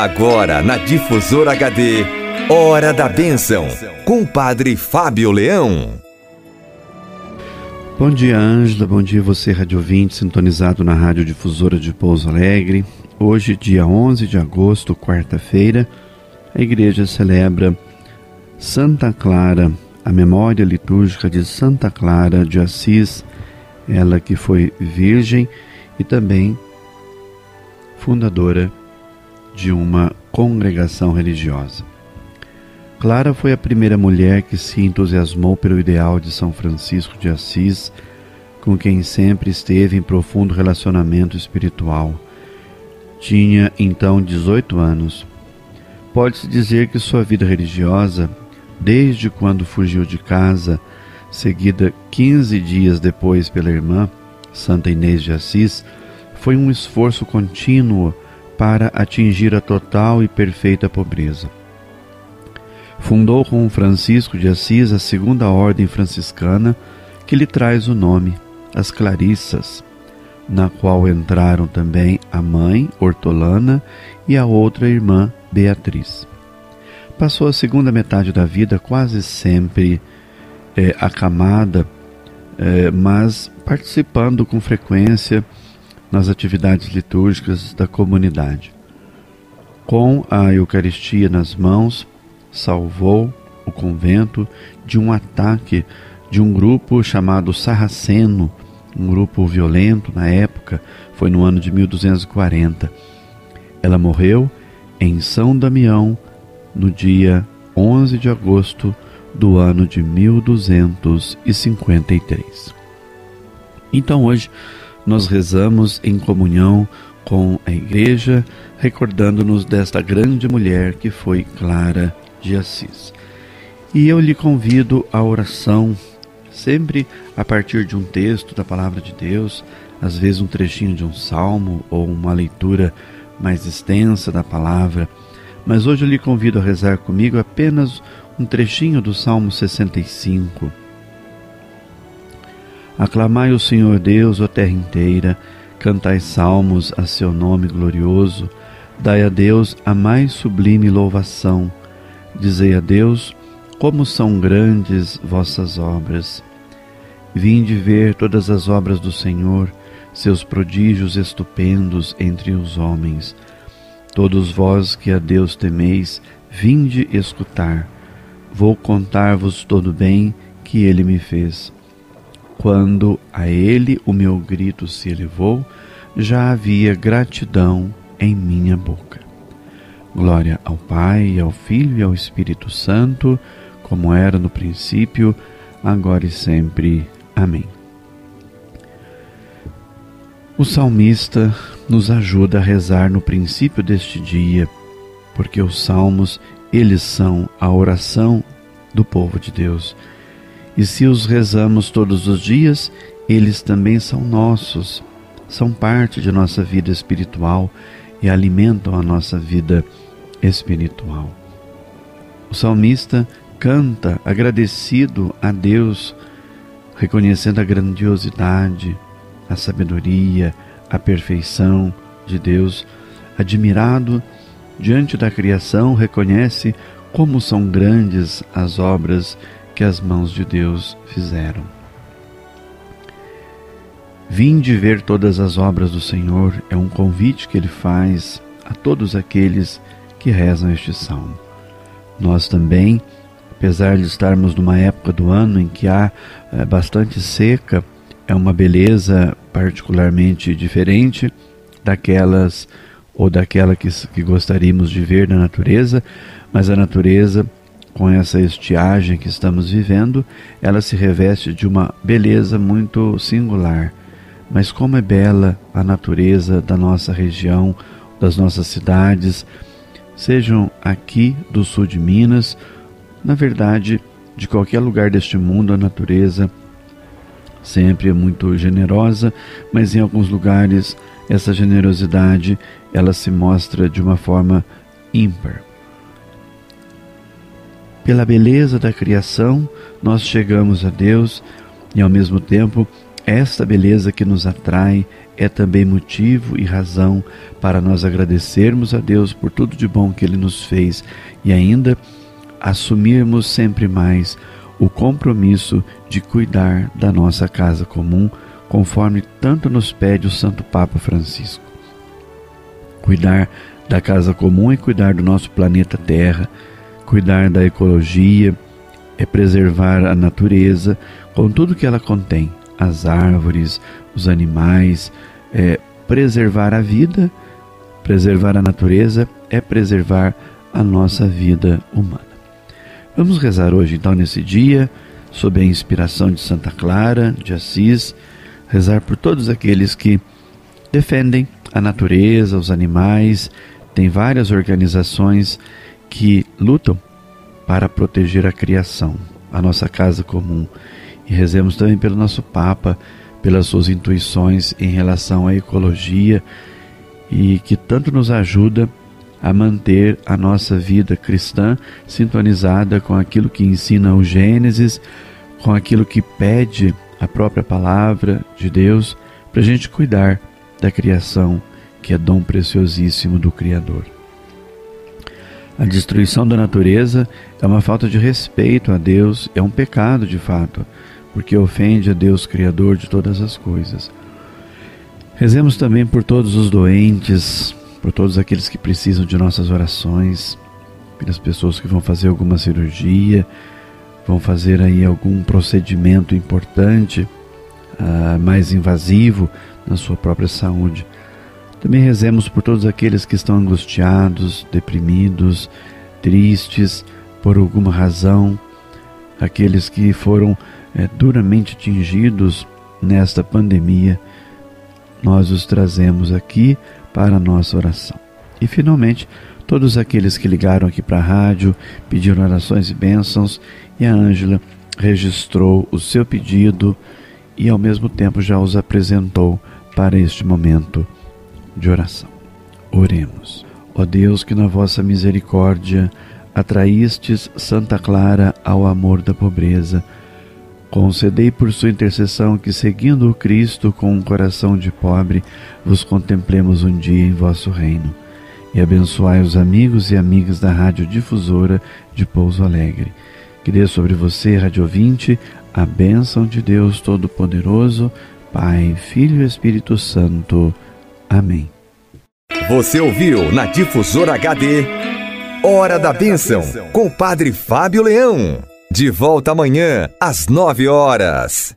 Agora na Difusora HD, Hora da Bênção, com o Padre Fábio Leão. Bom dia, Ângela. Bom dia, você, rádio ouvinte, sintonizado na Rádio Difusora de Pouso Alegre. Hoje, dia 11 de agosto, quarta-feira, a igreja celebra Santa Clara, a memória litúrgica de Santa Clara de Assis, ela que foi virgem e também fundadora de uma congregação religiosa. Clara foi a primeira mulher que se entusiasmou pelo ideal de São Francisco de Assis, com quem sempre esteve em profundo relacionamento espiritual. Tinha então 18 anos. Pode-se dizer que sua vida religiosa, desde quando fugiu de casa, seguida 15 dias depois pela irmã, Santa Inês de Assis, foi um esforço contínuo para atingir a total e perfeita pobreza. Fundou com Francisco de Assis a segunda ordem franciscana, que lhe traz o nome, as Clarissas, na qual entraram também a mãe, Hortolana, e a outra irmã, Beatriz. Passou a segunda metade da vida quase sempre é, acamada, é, mas participando com frequência nas atividades litúrgicas da comunidade. Com a Eucaristia nas mãos, salvou o convento de um ataque de um grupo chamado Sarraceno, um grupo violento na época, foi no ano de 1240. Ela morreu em São Damião no dia 11 de agosto do ano de 1253. Então hoje nós rezamos em comunhão com a Igreja, recordando-nos desta grande mulher que foi Clara de Assis. E eu lhe convido à oração, sempre a partir de um texto da Palavra de Deus, às vezes um trechinho de um salmo ou uma leitura mais extensa da palavra. Mas hoje eu lhe convido a rezar comigo apenas um trechinho do Salmo 65 Aclamai o Senhor Deus, ó terra inteira, cantai salmos a seu nome glorioso, dai a Deus a mais sublime louvação. Dizei a Deus, como são grandes vossas obras. Vinde ver todas as obras do Senhor, seus prodígios estupendos entre os homens. Todos vós que a Deus temeis, vinde escutar. Vou contar-vos todo o bem que ele me fez. Quando a ele o meu grito se elevou, já havia gratidão em minha boca. Glória ao Pai, ao Filho e ao Espírito Santo, como era no princípio, agora e sempre. Amém. O salmista nos ajuda a rezar no princípio deste dia, porque os salmos, eles são a oração do povo de Deus e se os rezamos todos os dias, eles também são nossos, são parte de nossa vida espiritual e alimentam a nossa vida espiritual. O salmista canta agradecido a Deus, reconhecendo a grandiosidade, a sabedoria, a perfeição de Deus, admirado diante da criação, reconhece como são grandes as obras que as mãos de Deus fizeram. Vinde ver todas as obras do Senhor é um convite que ele faz a todos aqueles que rezam este salmo. Nós também, apesar de estarmos numa época do ano em que há é, bastante seca, é uma beleza particularmente diferente daquelas ou daquela que, que gostaríamos de ver na natureza, mas a natureza com essa estiagem que estamos vivendo, ela se reveste de uma beleza muito singular. Mas como é bela a natureza da nossa região, das nossas cidades, sejam aqui do sul de Minas, na verdade, de qualquer lugar deste mundo, a natureza sempre é muito generosa, mas em alguns lugares essa generosidade ela se mostra de uma forma ímpar. Pela beleza da criação, nós chegamos a Deus e ao mesmo tempo esta beleza que nos atrai é também motivo e razão para nós agradecermos a Deus por tudo de bom que Ele nos fez e ainda assumirmos sempre mais o compromisso de cuidar da nossa casa comum, conforme tanto nos pede o Santo Papa Francisco. Cuidar da casa comum é cuidar do nosso planeta Terra, cuidar da ecologia, é preservar a natureza com tudo que ela contém, as árvores, os animais, é preservar a vida, preservar a natureza é preservar a nossa vida humana. Vamos rezar hoje, então, nesse dia, sob a inspiração de Santa Clara de Assis, rezar por todos aqueles que defendem a natureza, os animais. Tem várias organizações que lutam para proteger a criação, a nossa casa comum. E rezemos também pelo nosso Papa, pelas suas intuições em relação à ecologia e que tanto nos ajuda a manter a nossa vida cristã sintonizada com aquilo que ensina o Gênesis, com aquilo que pede a própria palavra de Deus, para a gente cuidar da criação, que é dom preciosíssimo do Criador. A destruição da natureza é uma falta de respeito a Deus, é um pecado de fato, porque ofende a Deus Criador de todas as coisas. Rezemos também por todos os doentes, por todos aqueles que precisam de nossas orações, pelas pessoas que vão fazer alguma cirurgia, vão fazer aí algum procedimento importante, uh, mais invasivo na sua própria saúde. Também rezemos por todos aqueles que estão angustiados, deprimidos, tristes por alguma razão, aqueles que foram é, duramente atingidos nesta pandemia. Nós os trazemos aqui para a nossa oração. E finalmente, todos aqueles que ligaram aqui para a rádio, pediram orações e bênçãos, e a Ângela registrou o seu pedido e ao mesmo tempo já os apresentou para este momento de oração. Oremos. Ó Deus, que na vossa misericórdia atraístes Santa Clara ao amor da pobreza, Concedei por sua intercessão que, seguindo o Cristo com um coração de pobre, vos contemplemos um dia em vosso reino. E abençoai os amigos e amigas da Rádio Difusora de Pouso Alegre. Que dê sobre você, Rádio Ouvinte, a bênção de Deus Todo-Poderoso, Pai, Filho e Espírito Santo. Amém. Você ouviu na Difusora HD Hora da Bênção, com o Padre Fábio Leão. De volta amanhã, às nove horas.